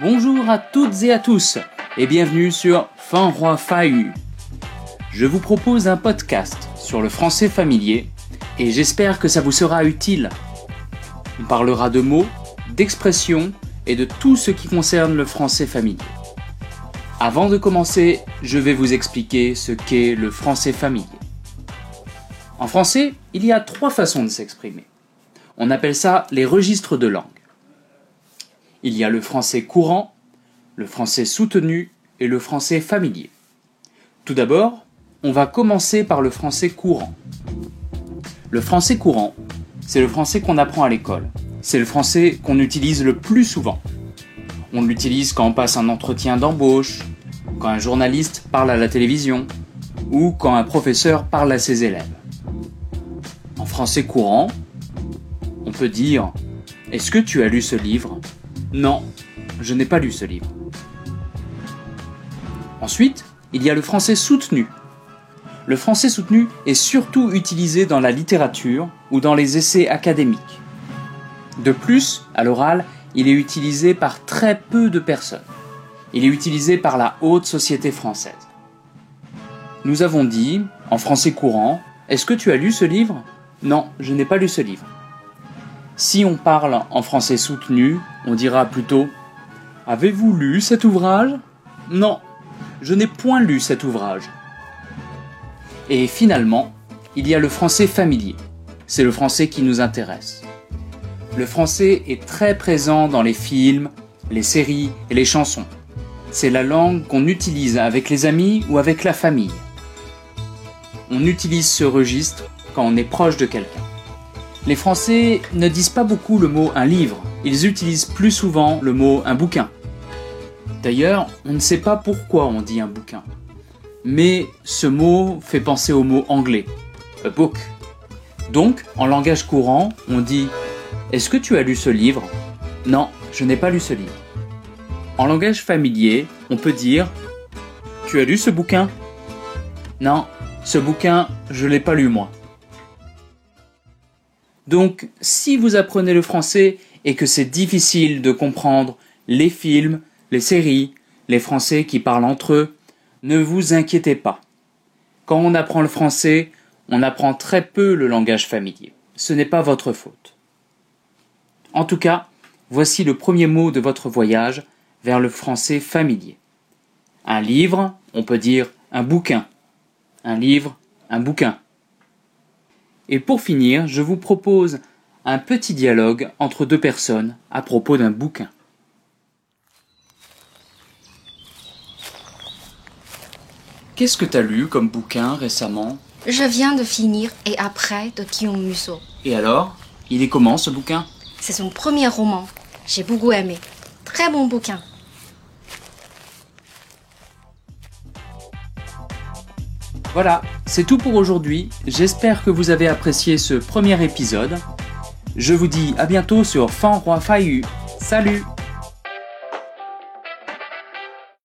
Bonjour à toutes et à tous et bienvenue sur Fin Roi Fahu. Je vous propose un podcast sur le français familier et j'espère que ça vous sera utile. On parlera de mots, d'expressions et de tout ce qui concerne le français familier. Avant de commencer, je vais vous expliquer ce qu'est le français familier. En français, il y a trois façons de s'exprimer. On appelle ça les registres de langue. Il y a le français courant, le français soutenu et le français familier. Tout d'abord, on va commencer par le français courant. Le français courant, c'est le français qu'on apprend à l'école. C'est le français qu'on utilise le plus souvent. On l'utilise quand on passe un entretien d'embauche, quand un journaliste parle à la télévision ou quand un professeur parle à ses élèves. En français courant, on peut dire Est-ce que tu as lu ce livre? Non, je n'ai pas lu ce livre. Ensuite, il y a le français soutenu. Le français soutenu est surtout utilisé dans la littérature ou dans les essais académiques. De plus, à l'oral, il est utilisé par très peu de personnes. Il est utilisé par la haute société française. Nous avons dit, en français courant, Est-ce que tu as lu ce livre? Non, je n'ai pas lu ce livre. Si on parle en français soutenu, on dira plutôt Avez-vous lu cet ouvrage? Non, je n'ai point lu cet ouvrage. Et finalement, il y a le français familier. C'est le français qui nous intéresse. Le français est très présent dans les films, les séries et les chansons. C'est la langue qu'on utilise avec les amis ou avec la famille. On utilise ce registre quand on est proche de quelqu'un. Les Français ne disent pas beaucoup le mot un livre, ils utilisent plus souvent le mot un bouquin. D'ailleurs, on ne sait pas pourquoi on dit un bouquin. Mais ce mot fait penser au mot anglais, a book. Donc, en langage courant, on dit Est-ce que tu as lu ce livre? Non, je n'ai pas lu ce livre. En langage familier, on peut dire Tu as lu ce bouquin? Non, ce bouquin, je l'ai pas lu moi. Donc, si vous apprenez le français et que c'est difficile de comprendre les films, les séries, les Français qui parlent entre eux, ne vous inquiétez pas. Quand on apprend le français, on apprend très peu le langage familier. Ce n'est pas votre faute. En tout cas, voici le premier mot de votre voyage vers le français familier. Un livre, on peut dire un bouquin. Un livre, un bouquin. Et pour finir, je vous propose un petit dialogue entre deux personnes à propos d'un bouquin. Qu'est-ce que t'as lu comme bouquin récemment? Je viens de finir Et après de Guillaume Musso. Et alors? Il est comment ce bouquin? C'est son premier roman. J'ai beaucoup aimé. Très bon bouquin. Voilà, c'est tout pour aujourd'hui. J'espère que vous avez apprécié ce premier épisode. Je vous dis à bientôt sur Fan Fayu. Salut